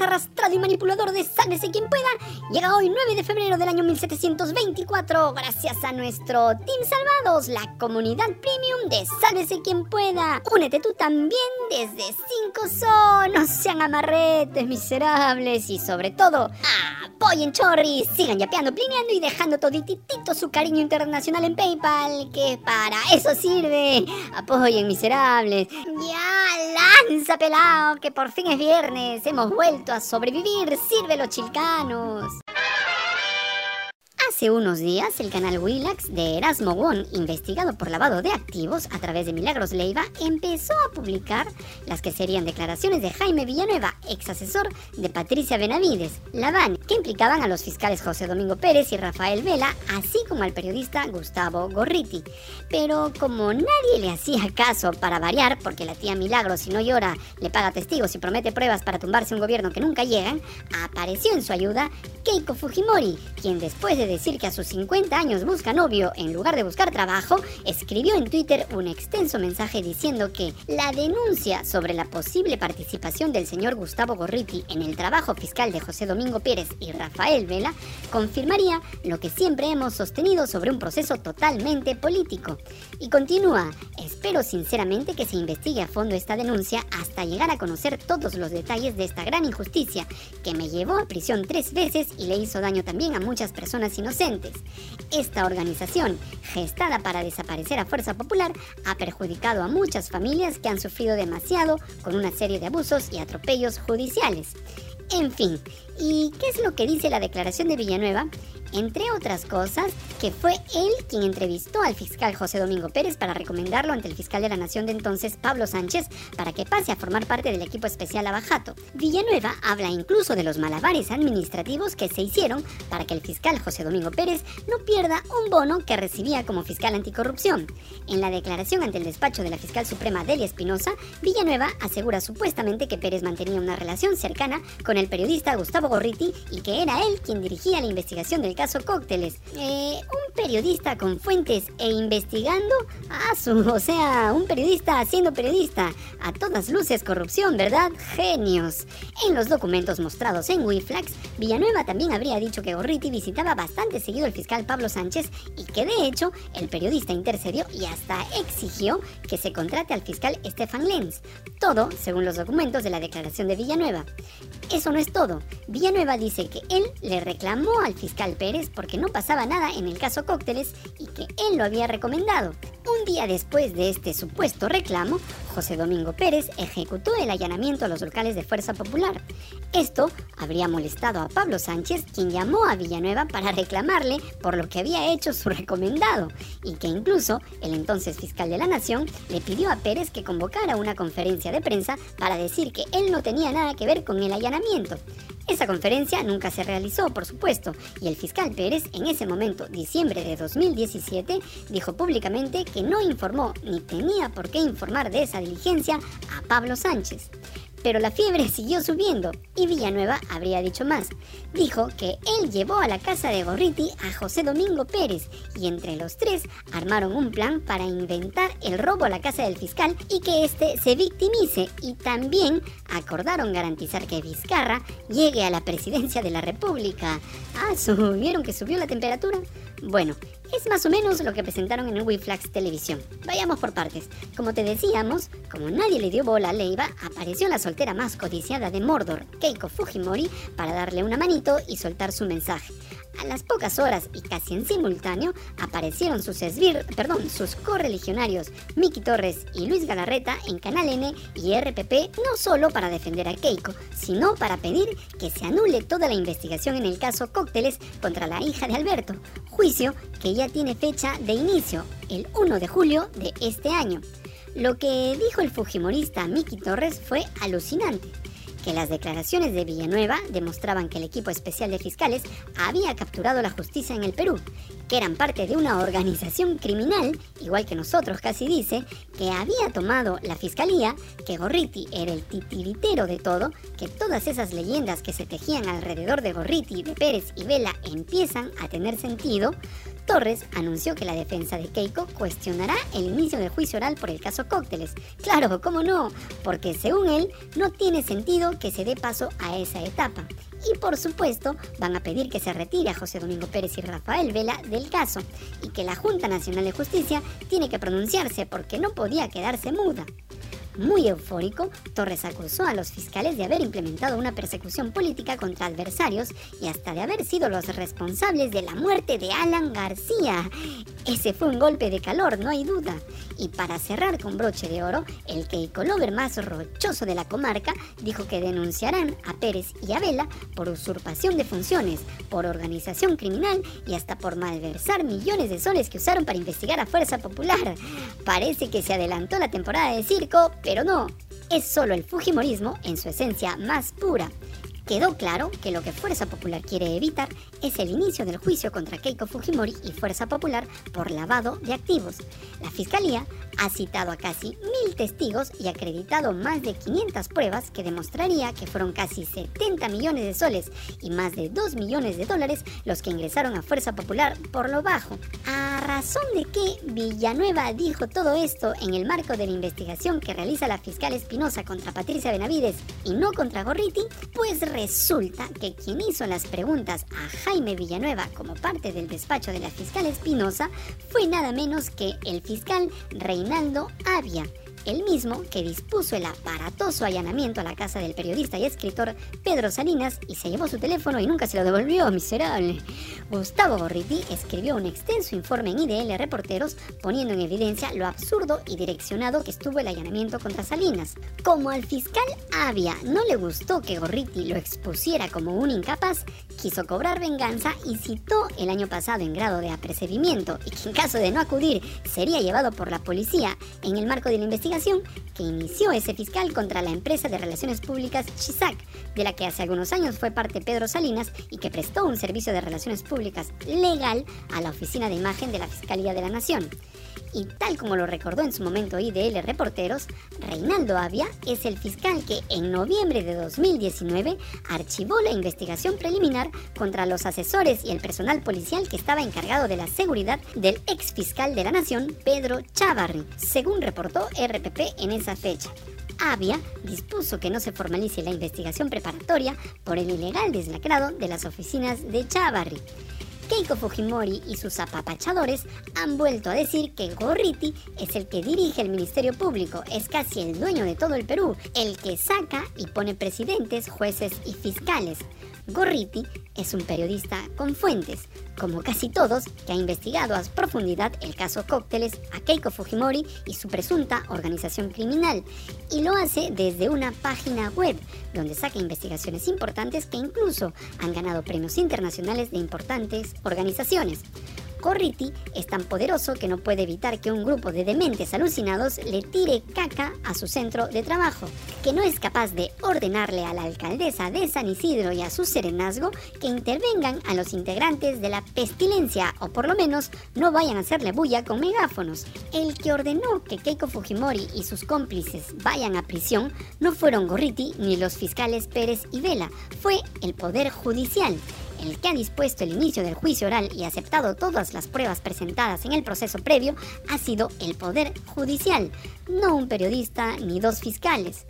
arrastrado y manipulador de Sálvese quien pueda, llega hoy 9 de febrero del año 1724 gracias a nuestro Team Salvados, la comunidad premium de Sálvese quien pueda. Únete tú también desde 5 son, no sean amarretes miserables y sobre todo, apoyen Chorri, sigan yapeando, plineando y dejando todititito su cariño internacional en PayPal, que para eso sirve. Apoyen miserables. Ya lanza pelado, que por fin es viernes, hemos vuelto a sobrevivir, sirve los chilcanos. Hace unos días, el canal Willax de Erasmo Won, investigado por lavado de activos a través de Milagros Leiva, empezó a publicar las que serían declaraciones de Jaime Villanueva, ex asesor de Patricia Benavides, Laván, que implicaban a los fiscales José Domingo Pérez y Rafael Vela, así como al periodista Gustavo Gorriti. Pero como nadie le hacía caso para variar, porque la tía Milagros si no llora le paga testigos y promete pruebas para tumbarse un gobierno que nunca llegan, apareció en su ayuda Keiko Fujimori, quien después de decir que a sus 50 años busca novio en lugar de buscar trabajo, escribió en Twitter un extenso mensaje diciendo que la denuncia sobre la posible participación del señor Gustavo Gorriti en el trabajo fiscal de José Domingo Pérez y Rafael Vela confirmaría lo que siempre hemos sostenido sobre un proceso totalmente político. Y continúa, espero sinceramente que se investigue a fondo esta denuncia hasta llegar a conocer todos los detalles de esta gran injusticia que me llevó a prisión tres veces y le hizo daño también a muchas personas inocentes esta organización, gestada para desaparecer a Fuerza Popular, ha perjudicado a muchas familias que han sufrido demasiado con una serie de abusos y atropellos judiciales. En fin, ¿y qué es lo que dice la declaración de Villanueva? entre otras cosas, que fue él quien entrevistó al fiscal José Domingo Pérez para recomendarlo ante el fiscal de la Nación de entonces, Pablo Sánchez, para que pase a formar parte del equipo especial Abajato. Villanueva habla incluso de los malabares administrativos que se hicieron para que el fiscal José Domingo Pérez no pierda un bono que recibía como fiscal anticorrupción. En la declaración ante el despacho de la fiscal suprema Delia Espinosa, Villanueva asegura supuestamente que Pérez mantenía una relación cercana con el periodista Gustavo Gorriti y que era él quien dirigía la investigación del caso Cócteles. Eh, un periodista con fuentes e investigando. Ah, o sea, un periodista haciendo periodista. A todas luces corrupción, ¿verdad? Genios. En los documentos mostrados en Wiflax, Villanueva también habría dicho que Gorriti visitaba bastante seguido al fiscal Pablo Sánchez y que de hecho el periodista intercedió y hasta exigió que se contrate al fiscal Estefan Lenz. Todo según los documentos de la declaración de Villanueva. No es todo. Villanueva dice que él le reclamó al fiscal Pérez porque no pasaba nada en el caso Cócteles y que él lo había recomendado. Un día después de este supuesto reclamo, José Domingo Pérez ejecutó el allanamiento a los locales de Fuerza Popular. Esto habría molestado a Pablo Sánchez, quien llamó a Villanueva para reclamarle por lo que había hecho su recomendado, y que incluso el entonces fiscal de la Nación le pidió a Pérez que convocara una conferencia de prensa para decir que él no tenía nada que ver con el allanamiento. Esa conferencia nunca se realizó, por supuesto, y el fiscal Pérez, en ese momento, diciembre de 2017, dijo públicamente que no informó ni tenía por qué informar de esa diligencia a Pablo Sánchez. Pero la fiebre siguió subiendo y Villanueva habría dicho más. Dijo que él llevó a la casa de Gorriti a José Domingo Pérez y entre los tres armaron un plan para inventar el robo a la casa del fiscal y que éste se victimice y también acordaron garantizar que Vizcarra llegue a la presidencia de la República. Ah, ¿subieron que subió la temperatura? Bueno, es más o menos lo que presentaron en el Wiflax Televisión. Vayamos por partes. Como te decíamos, como nadie le dio bola a Leiva, apareció la soltera más codiciada de Mordor, Keiko Fujimori, para darle una manito y soltar su mensaje. A las pocas horas y casi en simultáneo aparecieron sus esbir, perdón, sus correligionarios Miki Torres y Luis Galarreta en Canal N y RPP no solo para defender a Keiko, sino para pedir que se anule toda la investigación en el caso Cócteles contra la hija de Alberto, juicio que ya tiene fecha de inicio, el 1 de julio de este año. Lo que dijo el fujimorista Miki Torres fue alucinante que las declaraciones de Villanueva demostraban que el equipo especial de fiscales había capturado la justicia en el Perú, que eran parte de una organización criminal, igual que nosotros casi dice, que había tomado la fiscalía, que Gorriti era el titiritero de todo, que todas esas leyendas que se tejían alrededor de Gorriti, de Pérez y Vela empiezan a tener sentido, Torres anunció que la defensa de Keiko cuestionará el inicio del juicio oral por el caso Cócteles. Claro, ¿cómo no? Porque según él, no tiene sentido que se dé paso a esa etapa. Y por supuesto, van a pedir que se retire a José Domingo Pérez y Rafael Vela del caso y que la Junta Nacional de Justicia tiene que pronunciarse porque no podía quedarse muda. Muy eufórico, Torres acusó a los fiscales de haber implementado una persecución política contra adversarios y hasta de haber sido los responsables de la muerte de Alan García. Ese fue un golpe de calor, no hay duda. Y para cerrar con broche de oro, el Keiko Lover más rochoso de la comarca dijo que denunciarán a Pérez y a Vela por usurpación de funciones, por organización criminal y hasta por malversar millones de soles que usaron para investigar a Fuerza Popular. Parece que se adelantó la temporada de circo, pero no, es solo el Fujimorismo en su esencia más pura. Quedó claro que lo que Fuerza Popular quiere evitar es el inicio del juicio contra Keiko Fujimori y Fuerza Popular por lavado de activos. La Fiscalía ha citado a casi mil testigos y acreditado más de 500 pruebas que demostraría que fueron casi 70 millones de soles y más de 2 millones de dólares los que ingresaron a Fuerza Popular por lo bajo. ¿A razón de que Villanueva dijo todo esto en el marco de la investigación que realiza la fiscal Espinosa contra Patricia Benavides y no contra Gorriti? Pues resulta que quien hizo las preguntas a Jaime Villanueva como parte del despacho de la fiscal Espinosa fue nada menos que el fiscal Reinaldo Avia el mismo que dispuso el aparatoso allanamiento a la casa del periodista y escritor Pedro Salinas y se llevó su teléfono y nunca se lo devolvió, miserable. Gustavo Gorriti escribió un extenso informe en IDL Reporteros poniendo en evidencia lo absurdo y direccionado que estuvo el allanamiento contra Salinas. Como al fiscal Avia no le gustó que Gorriti lo expusiera como un incapaz, quiso cobrar venganza y citó el año pasado en grado de apercibimiento y que en caso de no acudir sería llevado por la policía en el marco de la investigación que inició ese fiscal contra la empresa de relaciones públicas Chisac, de la que hace algunos años fue parte Pedro Salinas y que prestó un servicio de relaciones públicas legal a la Oficina de Imagen de la Fiscalía de la Nación y tal como lo recordó en su momento IDL Reporteros, Reinaldo Avia es el fiscal que en noviembre de 2019 archivó la investigación preliminar contra los asesores y el personal policial que estaba encargado de la seguridad del ex fiscal de la Nación, Pedro Chavarri, según reportó RPP en esa fecha. Avia dispuso que no se formalice la investigación preparatoria por el ilegal deslacrado de las oficinas de Chavarri. Keiko Fujimori y sus apapachadores han vuelto a decir que Gorriti es el que dirige el Ministerio Público, es casi el dueño de todo el Perú, el que saca y pone presidentes, jueces y fiscales. Gorriti es un periodista con fuentes, como casi todos, que ha investigado a profundidad el caso Cócteles a Keiko Fujimori y su presunta organización criminal, y lo hace desde una página web donde saca investigaciones importantes que incluso han ganado premios internacionales de importantes organizaciones. Gorriti es tan poderoso que no puede evitar que un grupo de dementes alucinados le tire caca a su centro de trabajo, que no es capaz de ordenarle a la alcaldesa de San Isidro y a su serenazgo que intervengan a los integrantes de la pestilencia o por lo menos no vayan a hacerle bulla con megáfonos. El que ordenó que Keiko Fujimori y sus cómplices vayan a prisión no fueron Gorriti ni los fiscales Pérez y Vela, fue el Poder Judicial el que ha dispuesto el inicio del juicio oral y aceptado todas las pruebas presentadas en el proceso previo ha sido el Poder Judicial, no un periodista ni dos fiscales.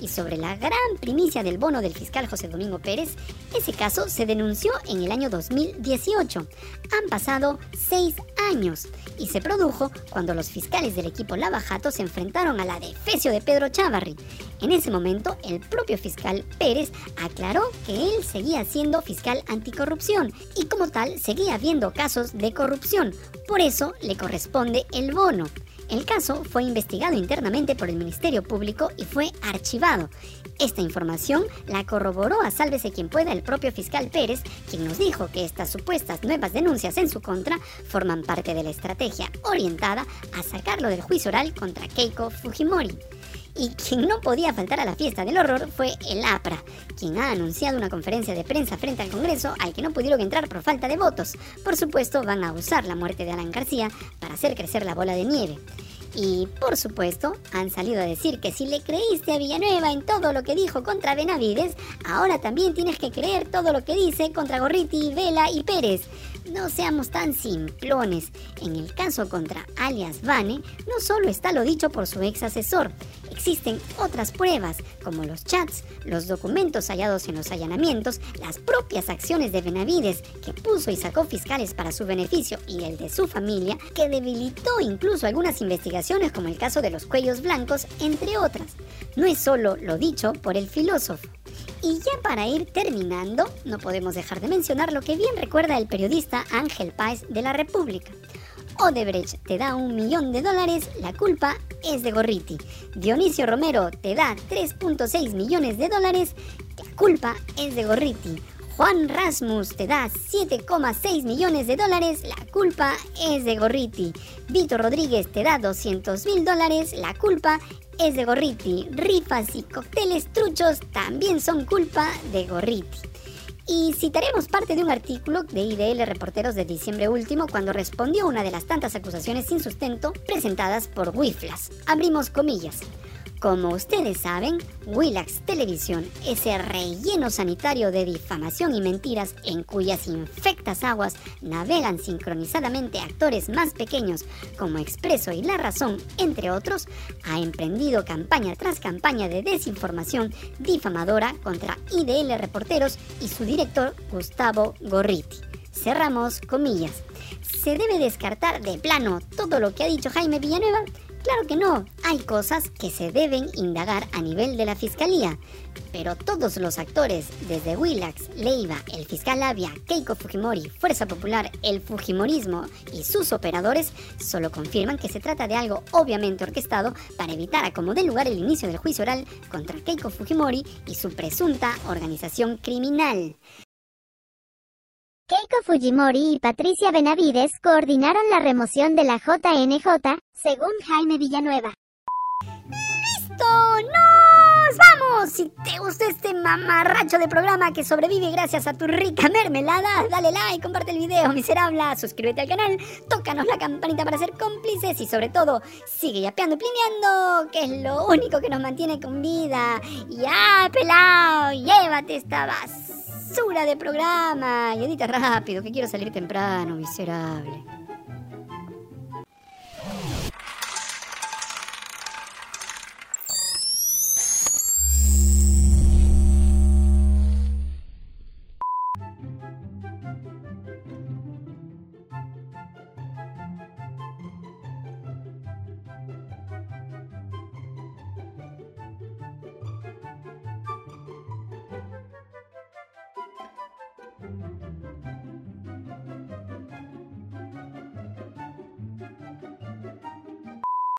Y sobre la gran primicia del bono del fiscal José Domingo Pérez, ese caso se denunció en el año 2018. Han pasado seis años y se produjo cuando los fiscales del equipo Lavajato se enfrentaron a la defecio de Pedro Chavarri. En ese momento, el propio fiscal Pérez aclaró que él seguía siendo fiscal anticorrupción y como tal seguía habiendo casos de corrupción. Por eso le corresponde el bono. El caso fue investigado internamente por el Ministerio Público y fue archivado. Esta información la corroboró a Sálvese quien pueda el propio fiscal Pérez, quien nos dijo que estas supuestas nuevas denuncias en su contra forman parte de la estrategia orientada a sacarlo del juicio oral contra Keiko Fujimori. Y quien no podía faltar a la fiesta del horror fue el APRA, quien ha anunciado una conferencia de prensa frente al Congreso al que no pudieron entrar por falta de votos. Por supuesto, van a usar la muerte de Alan García para hacer crecer la bola de nieve. Y por supuesto, han salido a decir que si le creíste a Villanueva en todo lo que dijo contra Benavides, ahora también tienes que creer todo lo que dice contra Gorriti, Vela y Pérez. No seamos tan simplones. En el caso contra alias Vane, no solo está lo dicho por su ex asesor, existen otras pruebas, como los chats, los documentos hallados en los allanamientos, las propias acciones de Benavides que puso y sacó fiscales para su beneficio y el de su familia, que debilitó incluso algunas investigaciones como el caso de los cuellos blancos, entre otras. No es solo lo dicho por el filósofo. Y ya para ir terminando, no podemos dejar de mencionar lo que bien recuerda el periodista Ángel Páez de la República. Odebrecht te da un millón de dólares, la culpa es de Gorriti. Dionisio Romero te da 3.6 millones de dólares, la culpa es de Gorriti. Juan Rasmus te da 7,6 millones de dólares, la culpa es de Gorriti. Vito Rodríguez te da 200 mil dólares, la culpa es de Gorriti. Rifas y cócteles truchos también son culpa de Gorriti. Y citaremos parte de un artículo de IDL Reporteros de diciembre último cuando respondió una de las tantas acusaciones sin sustento presentadas por Wiflas. Abrimos comillas. Como ustedes saben, Willax Televisión, ese relleno sanitario de difamación y mentiras en cuyas infectas aguas navegan sincronizadamente actores más pequeños como Expreso y La Razón, entre otros, ha emprendido campaña tras campaña de desinformación difamadora contra IDL Reporteros y su director Gustavo Gorriti. Cerramos comillas. ¿Se debe descartar de plano todo lo que ha dicho Jaime Villanueva? Claro que no, hay cosas que se deben indagar a nivel de la fiscalía, pero todos los actores, desde Willax, Leiva, el fiscal Avia, Keiko Fujimori, Fuerza Popular, el Fujimorismo y sus operadores, solo confirman que se trata de algo obviamente orquestado para evitar a como dé lugar el inicio del juicio oral contra Keiko Fujimori y su presunta organización criminal. Keiko Fujimori y Patricia Benavides coordinaron la remoción de la JNJ, según Jaime Villanueva. ¡Listo! ¡Nos vamos! Si te gustó este mamarracho de programa que sobrevive gracias a tu rica mermelada, dale like, comparte el video, miserable, suscríbete al canal, tócanos la campanita para ser cómplices y sobre todo, sigue yapeando y plineando, que es lo único que nos mantiene con vida. ¡Ya, pelao! ¡Llévate esta basura! de programa. Y edita rápido, que quiero salir temprano, miserable.